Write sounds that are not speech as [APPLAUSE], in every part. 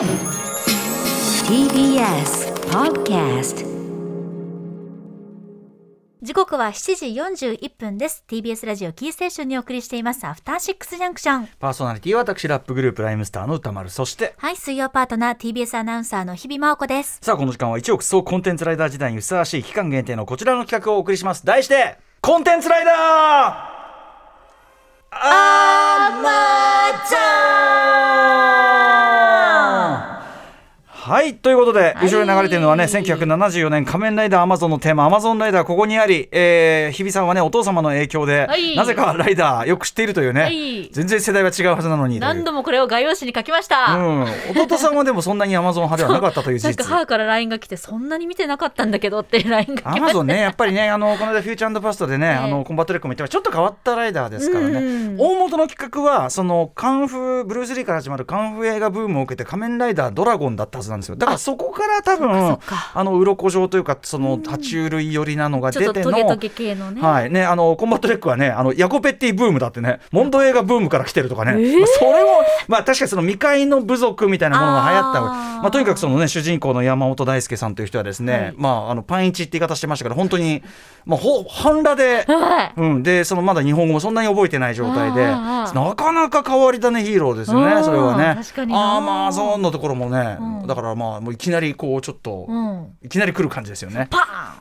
TBS Podcast 時刻は7時41分です。TBS ラジオキーステーションにお送りしています。アフターシックスジャンクション。パーソナリティは私ラップグループライムスターの歌丸。そしてはい水曜パートナー TBS アナウンサーの日々真央子です。さあこの時間は一億総コンテンツライダー時代にふさわしい期間限定のこちらの企画をお送りします。題してコンテンツライダーはいということで、はい。後ろに流れているのはね1974年仮面ライダーアマゾンのテーマアマゾンライダーここにあり、えー、日比さんはねお父様の影響で、はい。なぜかライダーよく知っているというね、はい。全然世代は違うはずなのに何度もこれを画用紙に書きました、うん、弟さんはでもそんなにアマゾン派ではなかったという事なんか実。[LAUGHS] 母から LINE が来てそんなに見てなかったんだけどって LINE が来まアマゾンね、やっぱりね、あのこの間、フューチャーパストでね、ええあのコンバット REC も言ってました。ちょっと変わったライダーですからね、うん大元の企画は、そのカンフー、ブルース・リーから始まるカンフー映画ブームを受けて、仮面ライダードラゴンだったはずなんですよ。だからそこから多分か、あの鱗状というか、その爬虫類寄りなのが出ての。とトゲトゲ系のね、はい。ね、あのコンバット REC はねあのヤコペッティブームだってねモンド映画ブームから来てるとかね、えー？まあそれも、まあ、確かにその未開の部族みたいなものが流行ったまあ、とにかくその、ね、主人公の山本大輔さんという人はですね、はい。まあ、あのパンイチって言い方してましたけど本当に、まあ、ほ半裸で。はい。うん、でそのまだ日本語もそんなに覚えてない状態でなかなか変わり種ヒーローですよねうん。それはね。アーマゾンのところもね、うん。だからまあもういきなりこうちょっと、うんいきなり来る感じですよね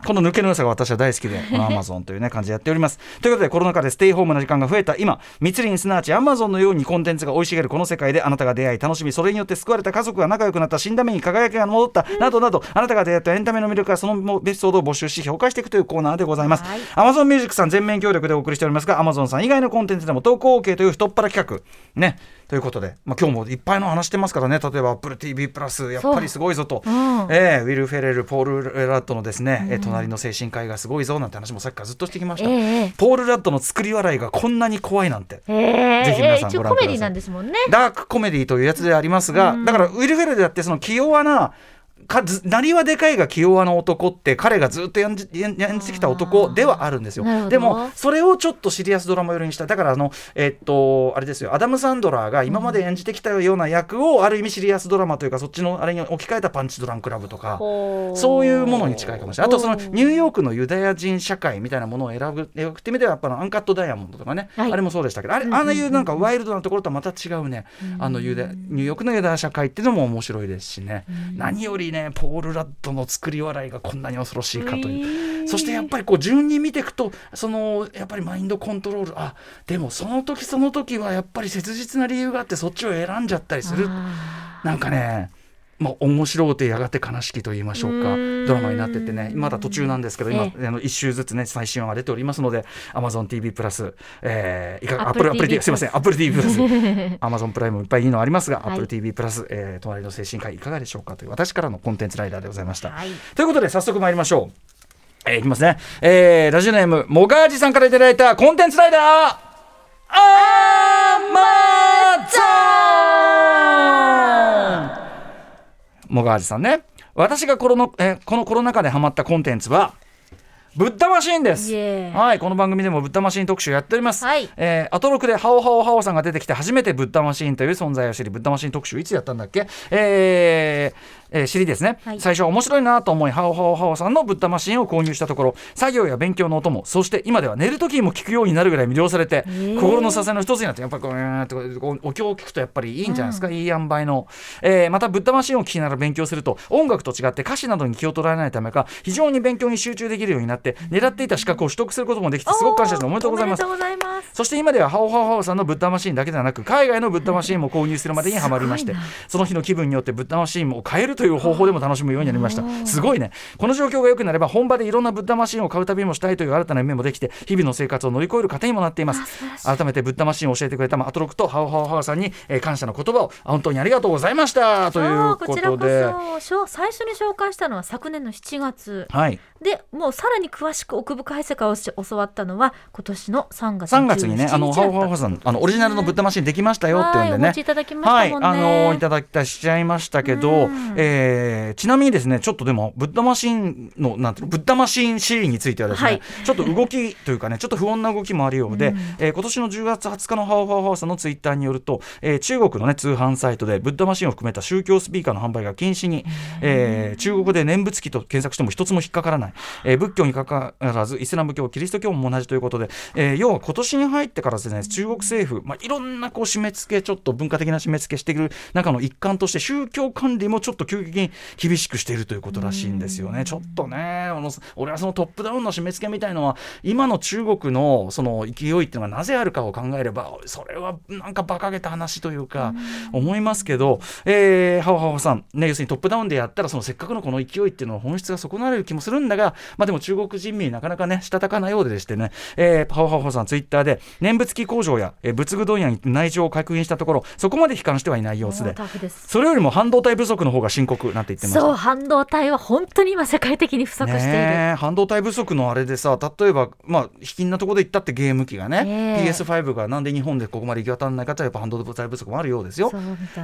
この抜けの良さが私は大好きで、[LAUGHS] このアマゾンというね、感じでやっております。ということで、コロナ禍でステイホームの時間が増えた今、密林すなわちアマゾンのようにコンテンツが生い茂るこの世界で、あなたが出会い、楽しみ、それによって救われた家族が仲良くなった、死んだ目に輝きが戻った、などなど、あなたが出会ったエンタメの魅力からそのエピソードを募集し、評価していくというコーナーでございますはい。アマゾンミュージックさん全面協力でお送りしておりますが、アマゾンさん以外のコンテンツでも投稿 OK という太っ腹企画。ね。ということで、まあ、今日もいっぱいの話してますからね、例えば Apple TV プラス、やっぱりすごいぞと。うん。えーウィル・フェレル、ポール・ラッドのですね、えー隣の精神科医がすごいぞなんて話もさっきからずっとしてきました、ええポール・ラッドの作り笑いがこんなに怖いなんて。え。ー、ぜひ皆さんご覧ください。コメディなんですもんね。ダークコメディというやつでありますが、だからウィル・フェレルだってその気弱なかずなりはでかいが気弱な男って彼がずっと演じ演演じてきた男ではあるんですよ。でもそれをちょっとシリアスドラマ寄りにした。だからあのえっとあれですよ。アダム・サンドラーが今まで演じてきたような役をある意味シリアスドラマというかそっちのあれに置き換えたパンチドランクラブとかほそういうものに近いかもしれない。あとそのニューヨークのユダヤ人社会みたいなものを選ぶ描くって意味ではやっぱアンカットダイヤモンドとかね、はい。あれもそうでしたけどあれああいうなんかワイルドなところとはまた違うね、あのユダニューヨークのユダヤ社会っていうのも面白いですしね、何よりねポール・ラッドの作り笑いがこんなに恐ろしいかという。そしてやっぱりこう順に見ていくとそのやっぱりマインドコントロール。あでもその時その時はやっぱり切実な理由があってそっちを選んじゃったりする。あなんかね、まあ、面白うてやがて悲しきと言いましょうか。ドラマになっててね。まだ途中なんですけど今、えあの1週ずつね最新話が出ておりますので AmazonTV プラス、えー、いか Apple Apple, Apple TV TV すいません AppleTV プラス Amazon プライムもいっぱいいいのありますが、はい。AppleTV プラス、えー、隣の精神科医いかがでしょうかという私からのコンテンツライダーでございました、はい。ということで早速参りましょう。えーいきますね。えーラジオネーム、モガージさんからいただいたコンテンツライダー、アマゾンモガージさんね。私がコロの、えーこのコロナ禍でハマったコンテンツは、ブッダマシーンです。はいこの番組でもブッダマシーン特集やっております、はい。えーアトロクでハオハオハオさんが出てきて初めてブッダマシーンという存在を知りブッダマシーン特集いつやったんだっけ？えーえー、知りですね、はい。最初は面白いなと思いハオハオハオさんのブッダマシーンを購入したところ作業や勉強のお供そして今では寝る時にも聞くようになるぐらい魅了されて、ー心の支えの一つになってやっぱりこうお経を聞くとやっぱりいいんじゃないですか、いい塩梅の、えーまたブッダマシーンを聞きながら勉強すると音楽と違って歌詞などに気を取られないためか非常に勉強に集中できるようになって狙っていた資格を取得することもできてすごく感謝しておめでとうございます。おめでとうございます。そして今ではハオハオハオさんのブッダマシーンだけではなく海外のブッダマシーンも購入するまでにハマりましてその日の気分によってブッダマシーンを変えるという方法でも楽しむようになりました。すごいね。この状況が良くなれば本場でいろんなブッダマシーンを買う旅もしたいという新たな夢もできて日々の生活を乗り越える糧にもなっています。改めてブッダマシーンを教えてくれたアトロクとハオハオハオさんに、えー感謝の言葉を本当にありがとうございました。というこそうこちらとで最初に紹介したのは昨年の7月。はい。でもうさらに詳しく奥深い世界をし教わったのは今年の3月3月にね、あの、ハオハオハオささん、あの、オリジナルのブッダマシンできましたよっていうんでね。はいいただきましたもんね。はい、あの、いただきたしちゃいましたけど、うん。ええーちなみにですねちょっとでもブッダマシンのなんていうのブッダマシンシリーについてはですね、はい。ちょっと動きというかねちょっと不穏な動きもあるようで、えー今年の10月20日のハオハオハウさんのツイッターによると、えー中国のね通販サイトでブッダマシンを含めた宗教スピーカーの販売が禁止に、えー中国語で念仏機と検索しても一つも引っかからない、えー仏教にかかわらずイスラム教キリスト教も同じということで、えー要は今年に入ってからですね中国政府、まあ、いろんなこう締め付けちょっと文化的な締め付けしている中の一環として宗教管理もちょっと急激に厳しくしているということらしいんですよね。ちょっとねあの俺はそのトップダウンの締め付けみたいのは今の中国のその勢いっていうのがなぜあるかを考えればそれはなんか馬鹿げた話というか思いますけど、えー、ハオハオさん、ね、要するにトップダウンでやったらそのせっかくのこの勢いっていうのは本質が損なわれる気もするんだが、まあ、でも中国人民なかなかねしたたかなようででしてね、えー、ハオハオさんツイッターで念仏機工場や、えー仏具問屋に内情を確認したところそこまで悲観してはいない様子で。それよりも半導体不足の方が深刻なんて言ってました。そう半導体は本当に今世界的に不足している、半導体不足のあれでさ例えばまあ卑近なところで言ったってゲーム機がね、ねえ。PS5 がなんで日本でここまで行き渡らないかとやっぱ半導体不足もあるようですよ。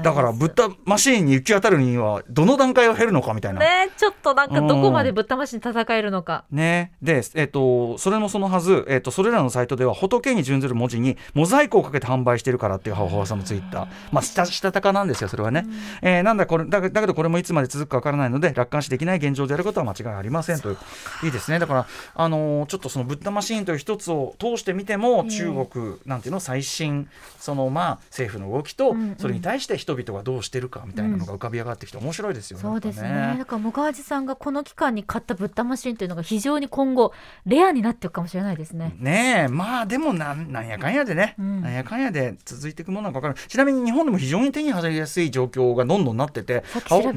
だからブッダマシーンに行き渡るにはどの段階を経るのかみたいな。ねちょっとなんかどこまでぶったましに戦えるのか、ね、で、えっとそれもそのはず、えっとそれらのサイトでは仏に準ずる文字にモザイクをかけて販売してるからっていう母親さんのツイッター、まあ、したしたたかなんですよそれはね、えーなんだこれだだけどこれもいつまで続くかわからないので楽観視できない現状であることは間違いありませんという。いいですね。だから、あのーちょっとそのブッダマシーンという一つを通してみても、中国なんていうの最新そのまあ政府の動きと、それに対して人々がどうしてるかみたいなのが浮かび上がってきて面白いですよね。そうですね。だからもがわじさんがこの期間に買ったぶったマシンというのが非常に今後レアになっていくかもしれないですね、ねえまあでもなんなんやかんやでね、うん。なんやかんやで続いていくものか分からないちなみに日本でも非常に手に入りやすい状況がどんどんなってて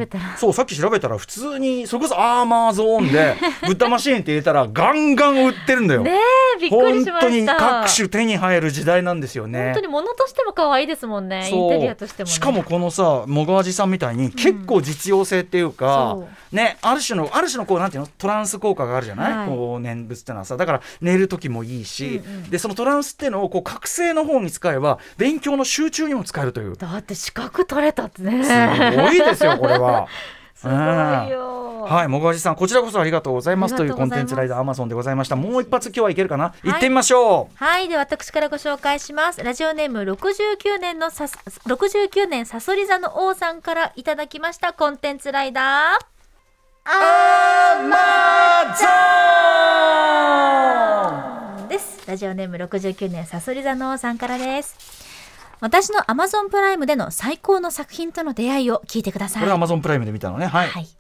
たら。あそうさっき調べたら普通にそれこそアーマーゾーンで [LAUGHS] ブッダマシーンって入れたらガンガン売ってるんだよ。ねえびっくり本しま当にした各種手に入る時代なんですよね。本当に物としても可愛いですもんね。インテリアとしても、ね、しかもこのさもがわじさんみたいに結構実用性っていうか、そねある種のある種のこうなんていうの？トランス効果があるじゃない、はい。こう念仏ってのはさ。だから寝る時もいいし、うんうん。でそのトランスっていうのをこう覚醒の方に使えば勉強の集中にも使えるという。だって資格取れたってね。すごいですよこれは。[LAUGHS] すごいよ、はい、もがわじさん、こちらこそありがとうございますというコンテンツライダーアマゾンでございました。もう一発今日はいけるかな、行ってみましょう。はい、では私からご紹介します。ラジオネーム69年のさ69年さそり座の王さんからいただきましたコンテンツライダー。アマゾンです。ラジオネーム69年さそり座の王さんからです。私の Amazon プライムでの最高の作品との出会いを聞いてください。これはアマゾンプライムで見たのね。はい。はい。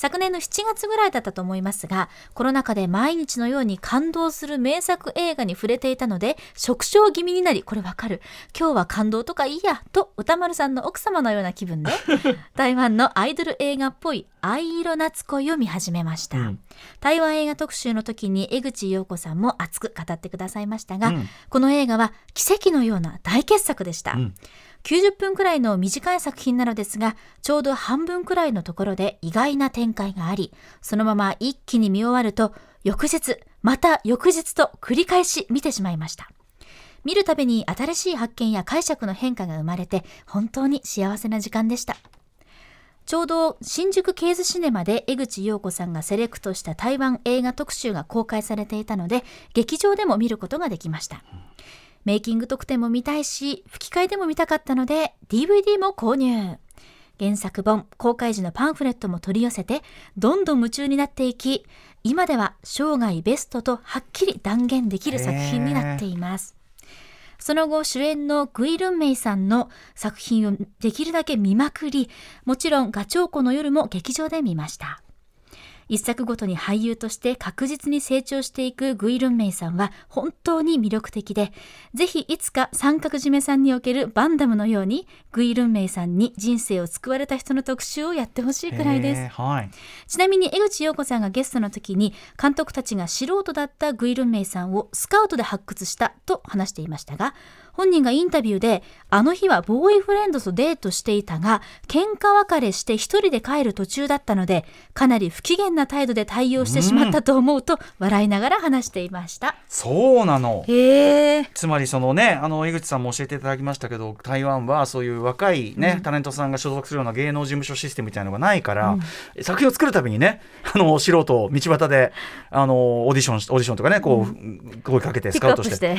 昨年の7月ぐらいだったと思いますが、コロナ禍で毎日のように感動する名作映画に触れていたので、食傷気味になり、これわかる。今日は感動とかいいや、と歌丸さんの奥様のような気分で、[LAUGHS] 台湾のアイドル映画っぽい藍色夏恋を見始めました。うん台湾映画特集の時に江口洋子さんも熱く語ってくださいましたが、うんこの映画は奇跡のような大傑作でした。うん90分くらいの短い作品なのですが、ちょうど半分くらいのところで意外な展開があり、そのまま一気に見終わると、翌日、また翌日と繰り返し見てしまいました。見るたびに新しい発見や解釈の変化が生まれて、本当に幸せな時間でした。ちょうど新宿ケーズシネマで江口洋子さんがセレクトした台湾映画特集が公開されていたので、劇場でも見ることができました。メイキング特典も見たいし、吹き替えでも見たかったので、DVD も購入。原作本、公開時のパンフレットも取り寄せて、どんどん夢中になっていき、今では生涯ベストとはっきり断言できる作品になっています。その後、主演のグイ・ルンメイさんの作品をできるだけ見まくり、もちろんガチョウコの夜も劇場で見ました。一作ごとに俳優として確実に成長していくグイ・ルンメイさんは本当に魅力的で、ぜひいつか三角締めさんにおけるバンダムのように、グイ・ルンメイさんに人生を救われた人の特集をやってほしいくらいですはい。ちなみに江口洋子さんがゲストの時に監督たちが素人だったグイルンメイさんをスカウトで発掘したと話していましたが本人がインタビューで、あの日はボーイフレンドとデートしていたが、喧嘩別れして一人で帰る途中だったので、かなり不機嫌な態度で対応してしまったと思うと、笑いながら話していました。そうなのへえ。つまりそのねあの井口さんも教えていただきましたけど台湾はそういう若いね、タレントさんが所属するような芸能事務所システムみたいなのがないから、作品を作るたびにね [LAUGHS] あの素人を道端であのオーディションしオーディションとかねこう、声かけてスカウトしアップして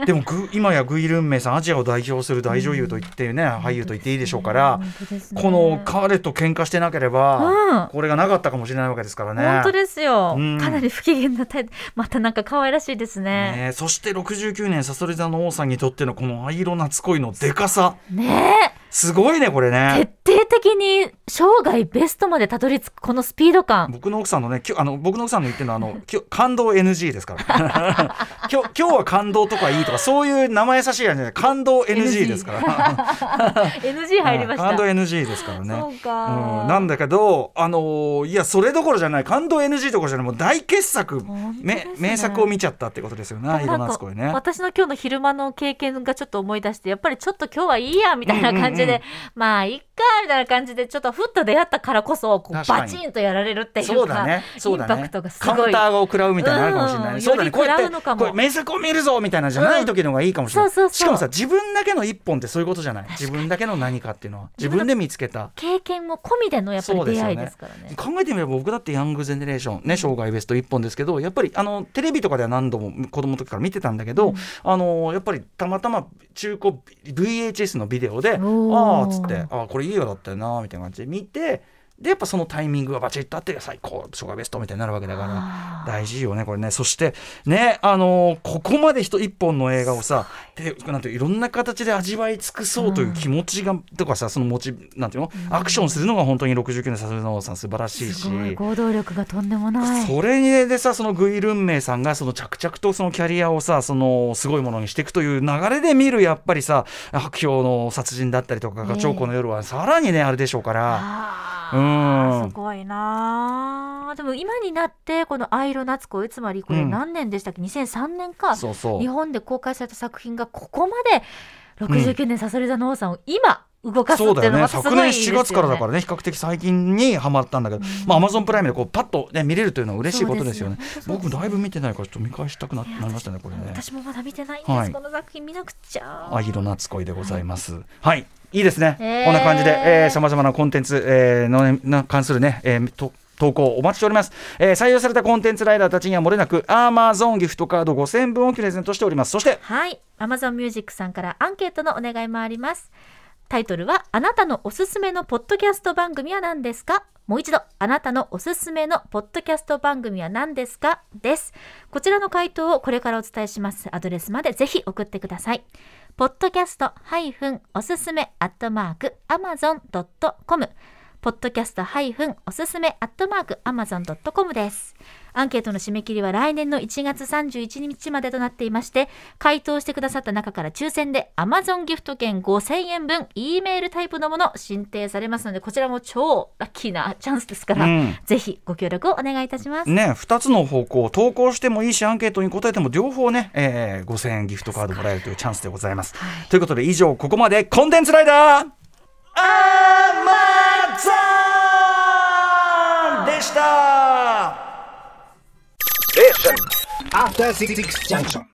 て。でもぐ今やグイ・ルンメイさんアジアを代表する大女優と言ってね、俳優と言っていいでしょうから、ねこの彼と喧嘩してなければ、うんこれがなかったかもしれないわけですからね。本当ですよ、うんかなり不機嫌な態度。またなんか可愛らしいですね。ねそして69年さそり座の王さんにとってのこの藍色夏恋のでかさねすごいねこれえ。ね。徹底的に生涯ベストまでたどり着くこのスピード感。僕の奥さんのねきょあの僕の奥さんの言ってるのはあの [LAUGHS] きょ感動 NG ですから。[LAUGHS] 今日今日は感動とかいいとかそういう生優しいやつじゃない。感動 NG ですから。[LAUGHS] NG 入りました。感動 NG ですからね。そうか。うん、なんだけどあのーいやそれどころじゃない。感動 NG どころじゃない。もう大傑作、ね。名作を見ちゃったってことですよね。色夏恋ね。私の今日の昼間の経験がちょっと思い出してやっぱりちょっと今日はいいやみたいな感じで、うんうんうん。まあいっかみたいな感じでちょっとふっと出会ったからこそこうバチンとやられるっていうかそうだね。そうだね。インパクトがすカウンターを食らうみたいなのあるかもしれない、うん。そうだね。こうやってこれ名作を見るぞみたいなのじゃない時の方がいいかもしれない、うん。そうそうそう。しかもさ自分だけの一本ってそういうことじゃない。自分だけの何かっていうのは自分で見つけた。経験も込みでのやっぱり出会いですからね。考えてみれば僕だってヤングゼネレーションね生涯ベスト1本ですけどやっぱりあのテレビとかでは何度も子供の時から見てたんだけど、あのやっぱりたまたま中古 VHS のビデオであおーあっつってあこれいい映画だったよなみたいな感じで見てでやっぱそのタイミングがバチッとあって最高生涯ベストみたいになるわけだから大事よねこれね。そしてねあのここまで一一本の映画をさでなんていういろんな形で味わい尽くそうという気持ちが、とかさその持ちなんていうの、アクションするのが本当に69年さすがのさん素晴らしいし。すごい行動力がとんでもない。それでさそのグイ・ルンメイさんがその着々とそのキャリアをさそのすごいものにしていくという流れで見るやっぱりさ白氷の殺人だったりとかええ。ガチョウコの夜はさらにねあれでしょうから。あうん。ーすごいなあでも今になってこの「愛色夏恋」つまりこれうん何年でしたっけ、2003年か。そうそう。日本で公開された作品がここまで69年さそり座の王さんを今動かすってそうだよね。いうのがまたす昨年ごいですよね。4月からだからね比較的最近にはまったんだけど、まあアマゾンプライムでこうパッと、ね、見れるというのは嬉しいことですよね。そうですよ僕もだいぶ見てないからちょっと見返したくななりましたねこれね。私もまだ見てないんです、はいこの作品見なくちゃ。愛色夏恋でございます。はい、い、いですね。えーこんな感じで、えー、さまざまなコンテンツ、えー、のねな関するね、えー、と投稿お待ちしております、えー採用されたコンテンツライダーたちにはもれなく Amazon ギフトカード5000分をプレゼントしておりますそしてはい。Amazon Music さんからアンケートのお願いもあります。タイトルは、あなたのおすすめのポッドキャスト番組は何ですか？もう一度、あなたのおすすめのポッドキャスト番組は何ですか？です。こちらの回答をこれからお伝えしますアドレスまでぜひ送ってください。ポッドキャストハイフンおすすめアットマークアマゾンドットコムポッドキャストハイフンおすすめアットマークアマゾンドットコムです。アンケートの締め切りは来年の1月31日までとなっていまして、回答してくださった中から抽選で Amazon ギフト券5000円分 E メールタイプのもの申請されますので、こちらも超ラッキーなチャンスですから、うん。ぜひご協力をお願いいたします。ね2つの方向投稿してもいいしアンケートに答えても両方ね、えー、5000円ギフトカードもらえるというチャンスでございます、ということで以上ここまでコンテンツライダー Amazon! でした After Six Junction.